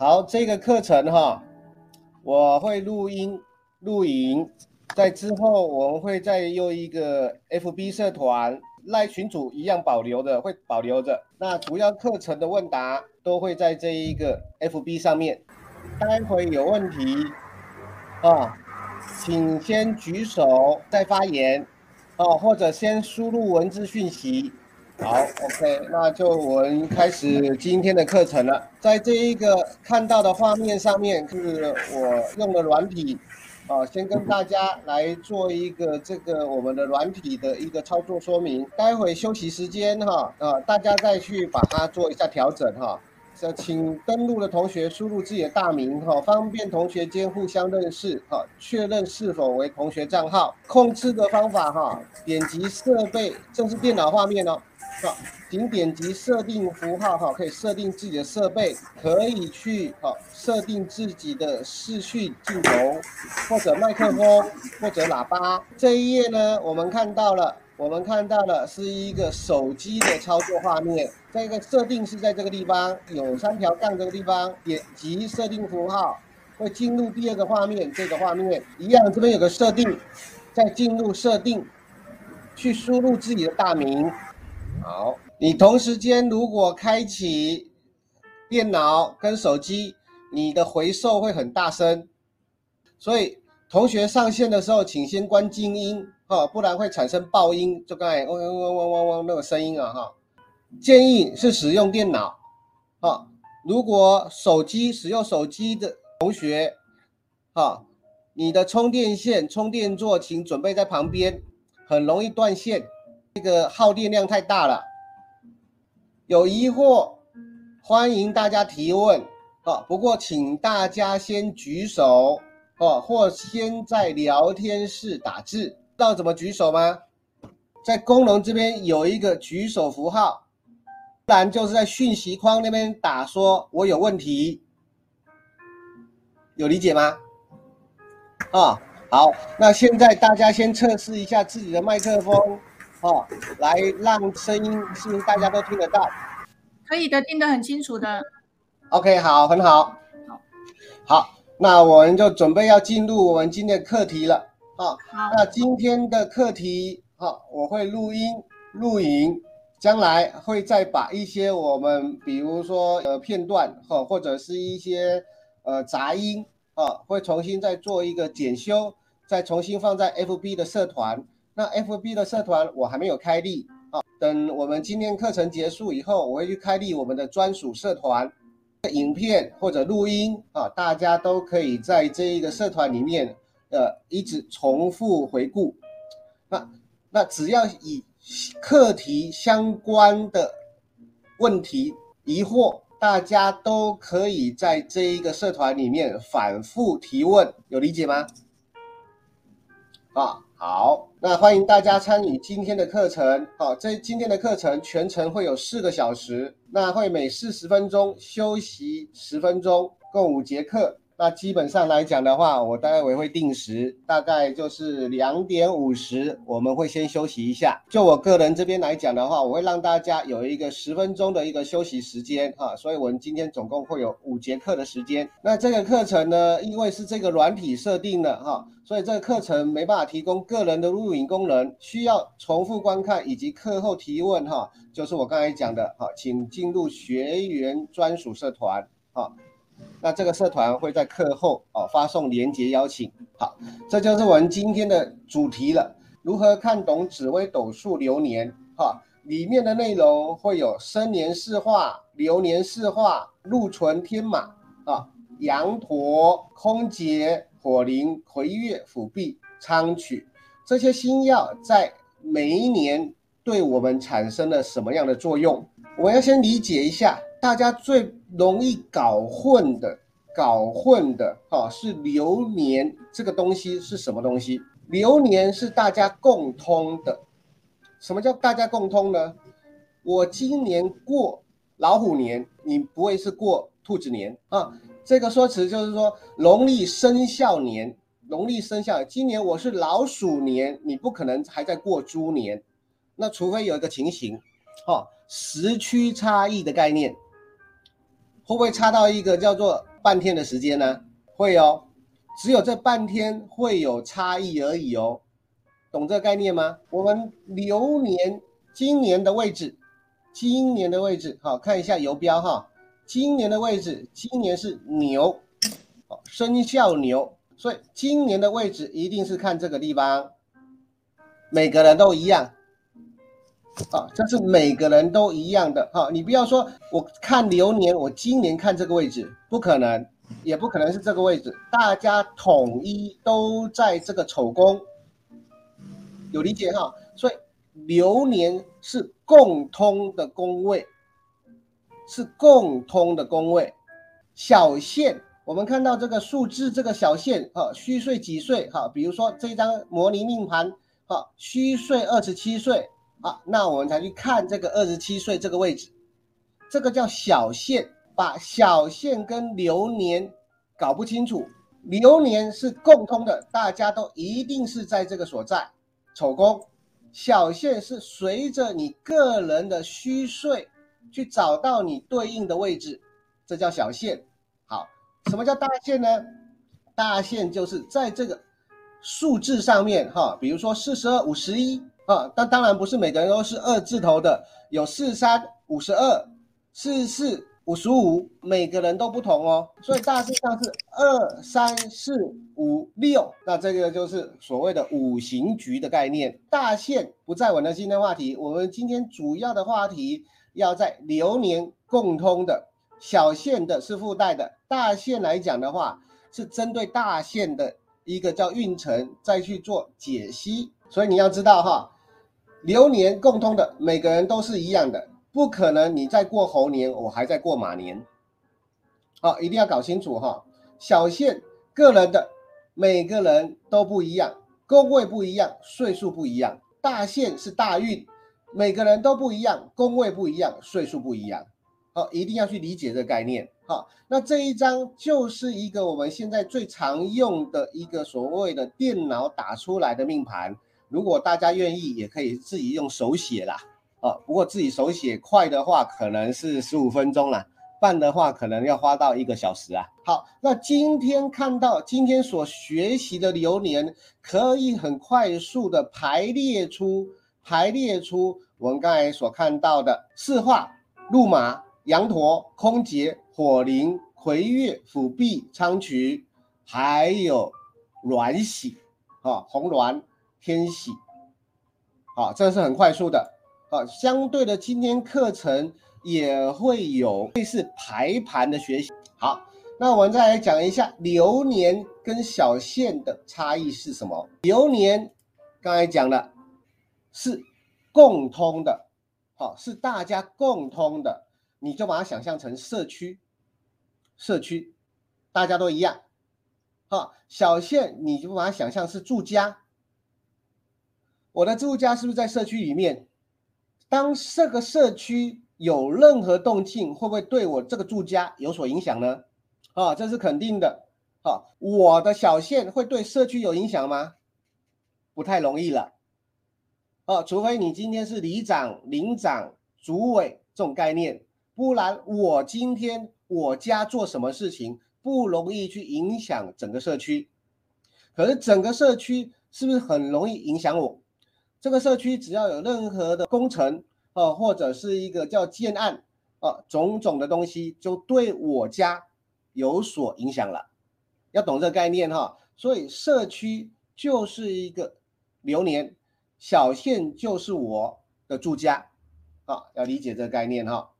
好，这个课程哈，我会录音录影，在之后我们会再用一个 FB 社团赖群组一样保留的，会保留着。那主要课程的问答都会在这一个 FB 上面。待会有问题啊，请先举手再发言，哦，或者先输入文字讯息。好，OK，那就我们开始今天的课程了。在这一个看到的画面上面，就是我用的软体，啊，先跟大家来做一个这个我们的软体的一个操作说明。待会休息时间哈，啊，大家再去把它做一下调整哈。请登录的同学输入自己的大名哈，方便同学间互相认识哈，确认是否为同学账号。控制的方法哈，点击设备，这是电脑画面哦。好，请点击设定符号哈，可以设定自己的设备，可以去好设定自己的视讯镜头，或者麦克风，或者喇叭。这一页呢，我们看到了，我们看到了是一个手机的操作画面。这个设定是在这个地方，有三条杠这个地方，点击设定符号，会进入第二个画面。这个画面一样，这边有个设定，再进入设定，去输入自己的大名。好，你同时间如果开启电脑跟手机，你的回授会很大声，所以同学上线的时候，请先关静音哈，不然会产生爆音，就刚才嗡嗡嗡嗡嗡嗡那个声音啊哈。建议是使用电脑，哈，如果手机使用手机的同学，哈，你的充电线、充电座请准备在旁边，很容易断线。这个耗电量太大了，有疑惑欢迎大家提问啊！不过请大家先举手哦，或先在聊天室打字。知道怎么举手吗？在功能这边有一个举手符号，不然就是在讯息框那边打说“我有问题”，有理解吗？啊，好，那现在大家先测试一下自己的麦克风。哦，来让声音是不是大家都听得到？可以的，听得很清楚的。OK，好，很好。好，好，那我们就准备要进入我们今天的课题了。好，好，那今天的课题，好，我会录音录影，将来会再把一些我们，比如说呃片段，哈，或者是一些呃杂音，啊，会重新再做一个检修，再重新放在 FB 的社团。那 FB 的社团我还没有开立啊，等我们今天课程结束以后，我会去开立我们的专属社团，影片或者录音啊，大家都可以在这一个社团里面，呃，一直重复回顾。那那只要以课题相关的问题疑惑，大家都可以在这一个社团里面反复提问，有理解吗？啊。好，那欢迎大家参与今天的课程。好，这今天的课程全程会有四个小时，那会每四十分钟休息十分钟，共五节课。那基本上来讲的话，我待会会定时，大概就是两点五十，我们会先休息一下。就我个人这边来讲的话，我会让大家有一个十分钟的一个休息时间哈，所以我们今天总共会有五节课的时间。那这个课程呢，因为是这个软体设定的哈，所以这个课程没办法提供个人的录影功能，需要重复观看以及课后提问哈，就是我刚才讲的哈，请进入学员专属社团哈。那这个社团会在课后哦发送连结邀请。好，这就是我们今天的主题了。如何看懂紫微斗数流年？哈，里面的内容会有生年四化、流年四化、禄存天马啊、羊陀、空劫、火灵、魁月、辅弼、仓曲这些星曜在每一年对我们产生了什么样的作用？我要先理解一下。大家最容易搞混的、搞混的，哈，是流年这个东西是什么东西？流年是大家共通的。什么叫大家共通呢？我今年过老虎年，你不会是过兔子年啊？这个说辞就是说，农历生肖年，农历生肖，今年我是老鼠年，你不可能还在过猪年。那除非有一个情形，哈，时区差异的概念。会不会差到一个叫做半天的时间呢？会哦，只有这半天会有差异而已哦，懂这个概念吗？我们流年今年的位置，今年的位置，好，看一下游标哈，今年的位置，今年是牛，生肖牛，所以今年的位置一定是看这个地方，每个人都一样。啊，这是每个人都一样的哈，你不要说我看流年，我今年看这个位置，不可能，也不可能是这个位置，大家统一都在这个丑宫，有理解哈？所以流年是共通的宫位，是共通的宫位。小限，我们看到这个数字，这个小限哈，虚岁几岁哈？比如说这张模拟命盘哈，虚岁二十七岁。好，那我们才去看这个二十七岁这个位置，这个叫小限，把小限跟流年搞不清楚。流年是共通的，大家都一定是在这个所在丑宫。小限是随着你个人的虚岁去找到你对应的位置，这叫小限。好，什么叫大限呢？大限就是在这个数字上面哈，比如说四十二、五十一。啊，但当然不是每个人都是二字头的，有四三五十二、四四五十五，每个人都不同哦。所以大致上是二三四五六，那这个就是所谓的五行局的概念。大限不在我们今天话题，我们今天主要的话题要在流年共通的，小限的是附带的，大限来讲的话是针对大限的一个叫运程再去做解析。所以你要知道哈。流年共通的，每个人都是一样的，不可能你在过猴年，我还在过马年。好，一定要搞清楚哈。小限个人的，每个人都不一样，宫位不一样，岁数不一样。大限是大运，每个人都不一样，宫位不一样，岁数不一样。好，一定要去理解这个概念。好，那这一张就是一个我们现在最常用的一个所谓的电脑打出来的命盘。如果大家愿意，也可以自己用手写啦，哦，不过自己手写快的话，可能是十五分钟啦，慢的话可能要花到一个小时啊。好，那今天看到今天所学习的流年，可以很快速的排列出排列出我们刚才所看到的四化、路马、羊驼、空劫、火铃、魁月、辅弼、昌曲，还有鸾喜，啊，红鸾。天喜，好，这是很快速的，好，相对的今天课程也会有类似排盘的学习。好，那我们再来讲一下流年跟小限的差异是什么？流年刚才讲了是共通的，好，是大家共通的，你就把它想象成社区，社区大家都一样，好，小限你就把它想象是住家。我的住家是不是在社区里面？当这个社区有任何动静，会不会对我这个住家有所影响呢？啊，这是肯定的。好，我的小县会对社区有影响吗？不太容易了。哦，除非你今天是里长、邻长、主委这种概念，不然我今天我家做什么事情不容易去影响整个社区。可是整个社区是不是很容易影响我？这个社区只要有任何的工程啊，或者是一个叫建案啊，种种的东西就对我家有所影响了。要懂这个概念哈，所以社区就是一个流年，小县就是我的住家啊，要理解这个概念哈。